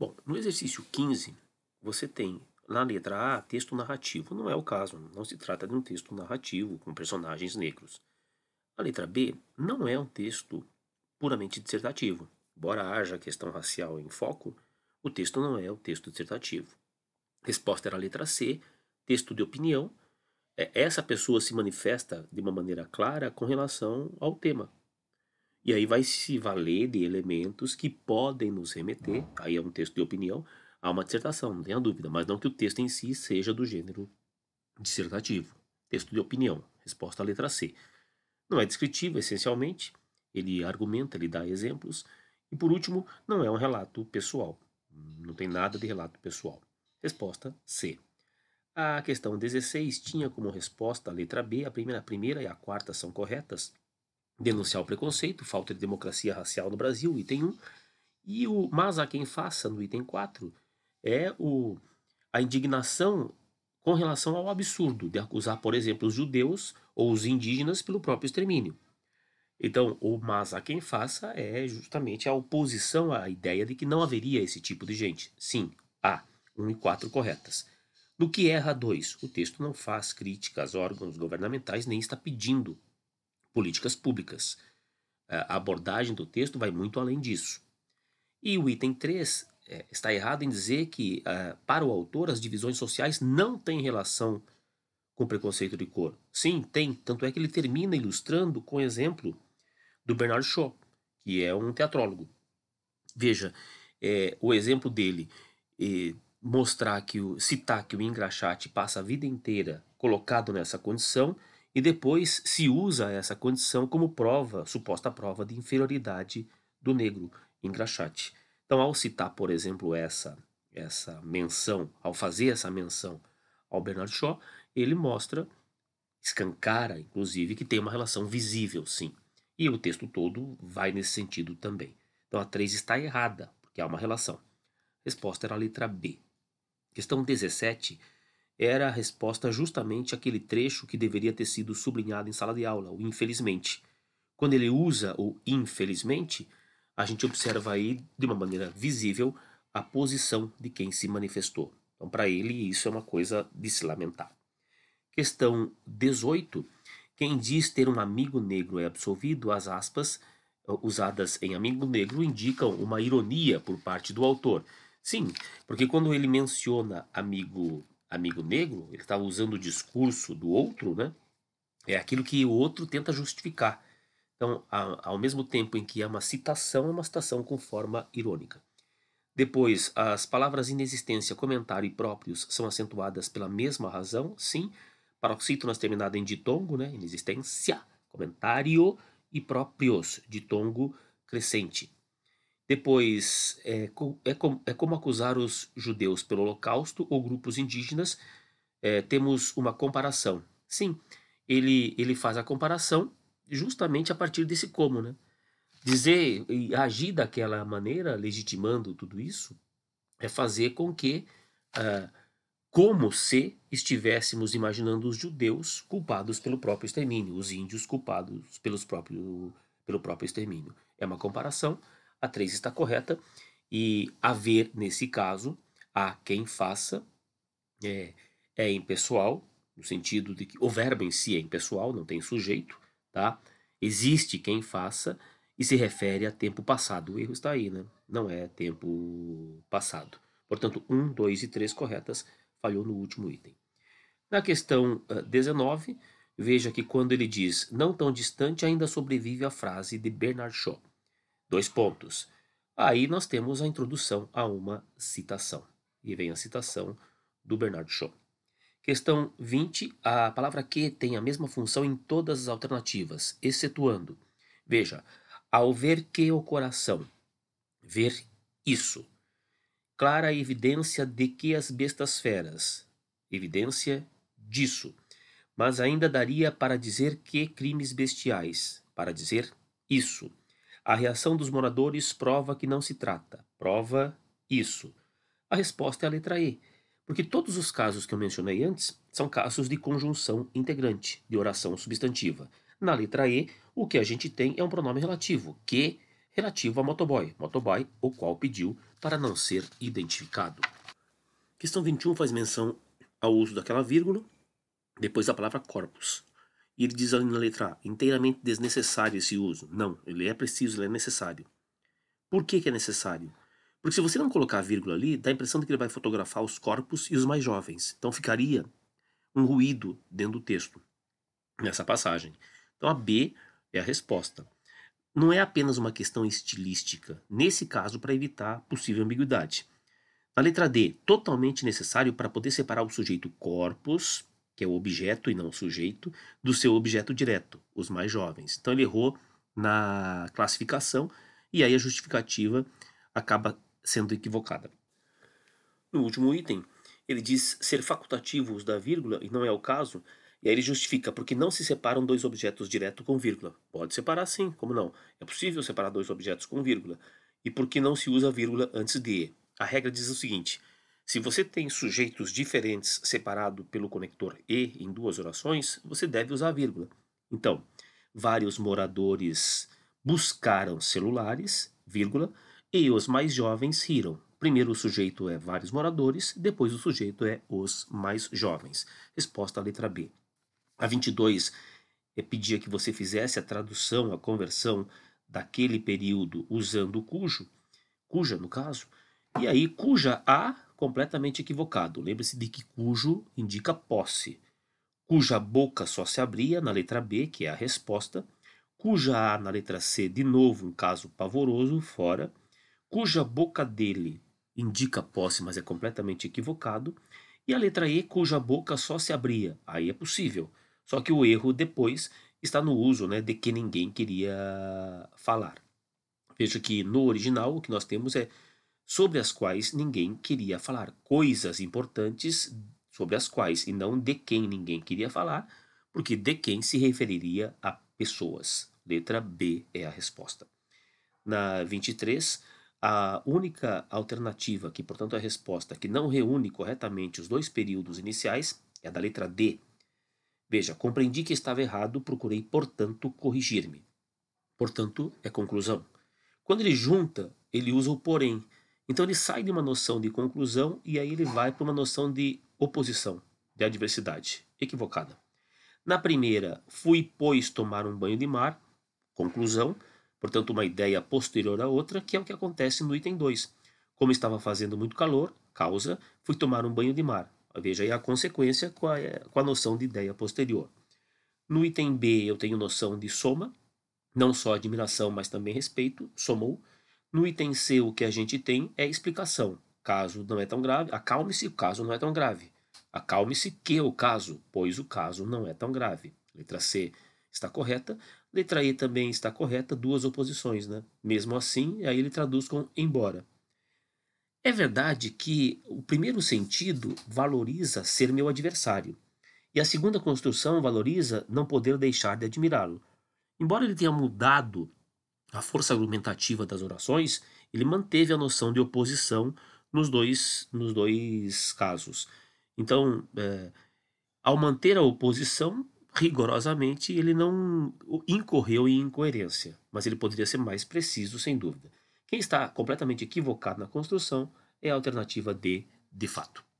Bom, no exercício 15, você tem na letra A texto narrativo. Não é o caso, não se trata de um texto narrativo com personagens negros. A letra B não é um texto puramente dissertativo. Embora haja questão racial em foco, o texto não é o texto dissertativo. Resposta era a letra C, texto de opinião. É, essa pessoa se manifesta de uma maneira clara com relação ao tema. E aí vai se valer de elementos que podem nos remeter, aí é um texto de opinião, a uma dissertação, não tenha dúvida, mas não que o texto em si seja do gênero dissertativo. Texto de opinião, resposta à letra C. Não é descritivo, essencialmente, ele argumenta, ele dá exemplos, e por último, não é um relato pessoal. Não tem nada de relato pessoal. Resposta C. A questão 16 tinha como resposta a letra B, a primeira, a primeira e a quarta são corretas. Denunciar o preconceito, falta de democracia racial no Brasil, item 1. E o mas a quem faça, no item 4, é o, a indignação com relação ao absurdo de acusar, por exemplo, os judeus ou os indígenas pelo próprio extermínio. Então, o mas a quem faça é justamente a oposição à ideia de que não haveria esse tipo de gente. Sim, há. 1 e 4 corretas. No que erra 2, o texto não faz críticas a órgãos governamentais nem está pedindo políticas públicas. A abordagem do texto vai muito além disso. E o item 3 é, está errado em dizer que, uh, para o autor, as divisões sociais não têm relação com preconceito de cor. Sim, tem. Tanto é que ele termina ilustrando com o exemplo do Bernard Shaw, que é um teatrólogo. Veja, é, o exemplo dele é, mostrar que o citar que o engraxate passa a vida inteira colocado nessa condição e depois se usa essa condição como prova, suposta prova de inferioridade do negro engraxate. Então, ao citar, por exemplo, essa essa menção, ao fazer essa menção ao Bernard Shaw, ele mostra, escancara, inclusive, que tem uma relação visível, sim. E o texto todo vai nesse sentido também. Então a 3 está errada, porque há uma relação. Resposta era a letra B. Questão 17 era a resposta justamente àquele trecho que deveria ter sido sublinhado em sala de aula, o infelizmente. Quando ele usa o infelizmente, a gente observa aí de uma maneira visível a posição de quem se manifestou. Então, para ele, isso é uma coisa de se lamentar. Questão 18. Quem diz ter um amigo negro é absolvido, as aspas usadas em amigo negro indicam uma ironia por parte do autor. Sim, porque quando ele menciona amigo amigo negro, ele está usando o discurso do outro, né? É aquilo que o outro tenta justificar. Então, ao mesmo tempo em que é uma citação, é uma citação com forma irônica. Depois, as palavras inexistência, comentário e próprios são acentuadas pela mesma razão, sim. Paroxítonas terminada em ditongo, né? Inexistência, comentário e próprios, ditongo crescente. Depois, é, é, com, é como acusar os judeus pelo Holocausto ou grupos indígenas. É, temos uma comparação. Sim, ele, ele faz a comparação justamente a partir desse como, né? Dizer e agir daquela maneira, legitimando tudo isso, é fazer com que, ah, como se estivéssemos imaginando os judeus culpados pelo próprio extermínio, os índios culpados pelos próprio, pelo próprio extermínio. É uma comparação a 3 está correta e haver, nesse caso, a quem faça é, é impessoal, no sentido de que o verbo em si é impessoal, não tem sujeito, tá? Existe quem faça e se refere a tempo passado. O erro está aí, né? Não é tempo passado. Portanto, 1, 2 e 3 corretas, falhou no último item. Na questão uh, 19, veja que quando ele diz não tão distante, ainda sobrevive a frase de Bernard Shaw. Dois pontos. Aí nós temos a introdução a uma citação. E vem a citação do Bernard Shaw. Questão 20. A palavra que tem a mesma função em todas as alternativas, excetuando. Veja, ao ver que o coração, ver isso. Clara evidência de que as bestas feras, evidência disso. Mas ainda daria para dizer que crimes bestiais, para dizer isso. A reação dos moradores prova que não se trata. Prova isso. A resposta é a letra E, porque todos os casos que eu mencionei antes são casos de conjunção integrante, de oração substantiva. Na letra E, o que a gente tem é um pronome relativo, que relativo a motoboy, motoboy, o qual pediu para não ser identificado. Questão 21 faz menção ao uso daquela vírgula, depois da palavra corpus. E ele diz ali na letra A, inteiramente desnecessário esse uso. Não, ele é preciso, ele é necessário. Por que, que é necessário? Porque se você não colocar a vírgula ali, dá a impressão de que ele vai fotografar os corpos e os mais jovens. Então ficaria um ruído dentro do texto, nessa passagem. Então a B é a resposta. Não é apenas uma questão estilística, nesse caso, para evitar possível ambiguidade. Na letra D, totalmente necessário para poder separar o sujeito corpus, que é o objeto e não o sujeito, do seu objeto direto, os mais jovens. Então ele errou na classificação e aí a justificativa acaba sendo equivocada. No último item, ele diz ser facultativo os da vírgula, e não é o caso, e aí ele justifica porque não se separam dois objetos direto com vírgula. Pode separar sim, como não? É possível separar dois objetos com vírgula. E por que não se usa vírgula antes de? A regra diz o seguinte: se você tem sujeitos diferentes separados pelo conector e em duas orações, você deve usar vírgula. Então, vários moradores buscaram celulares, vírgula, e os mais jovens riram. Primeiro o sujeito é vários moradores, depois o sujeito é os mais jovens. Resposta à letra B. A 22 é pedia que você fizesse a tradução, a conversão daquele período usando o cujo, cuja no caso, e aí cuja A completamente equivocado. Lembre-se de que cujo indica posse. Cuja boca só se abria na letra B, que é a resposta, cuja A na letra C, de novo um caso pavoroso, fora, cuja boca dele indica posse, mas é completamente equivocado, e a letra E, cuja boca só se abria, aí é possível. Só que o erro depois está no uso né, de que ninguém queria falar. Veja que no original o que nós temos é sobre as quais ninguém queria falar, coisas importantes sobre as quais, e não de quem ninguém queria falar, porque de quem se referiria a pessoas. Letra B é a resposta. Na 23, a única alternativa, que portanto é a resposta, que não reúne corretamente os dois períodos iniciais, é a da letra D. Veja, compreendi que estava errado, procurei, portanto, corrigir-me. Portanto, é conclusão. Quando ele junta, ele usa o porém. Então ele sai de uma noção de conclusão e aí ele vai para uma noção de oposição, de adversidade. Equivocada. Na primeira, fui, pois, tomar um banho de mar. Conclusão, portanto, uma ideia posterior à outra, que é o que acontece no item 2. Como estava fazendo muito calor, causa, fui tomar um banho de mar. Veja aí a consequência com a, com a noção de ideia posterior. No item B, eu tenho noção de soma, não só admiração, mas também respeito, somou. No item C, o que a gente tem é explicação. Caso não é tão grave, acalme-se, o caso não é tão grave. Acalme-se que o caso, pois o caso não é tão grave. Letra C está correta. Letra E também está correta, duas oposições, né? Mesmo assim, aí ele traduz com embora. É verdade que o primeiro sentido valoriza ser meu adversário, e a segunda construção valoriza não poder deixar de admirá-lo. Embora ele tenha mudado a força argumentativa das orações, ele manteve a noção de oposição nos dois, nos dois casos. Então, é, ao manter a oposição, rigorosamente, ele não incorreu em incoerência, mas ele poderia ser mais preciso, sem dúvida. Quem está completamente equivocado na construção é a alternativa D, de fato.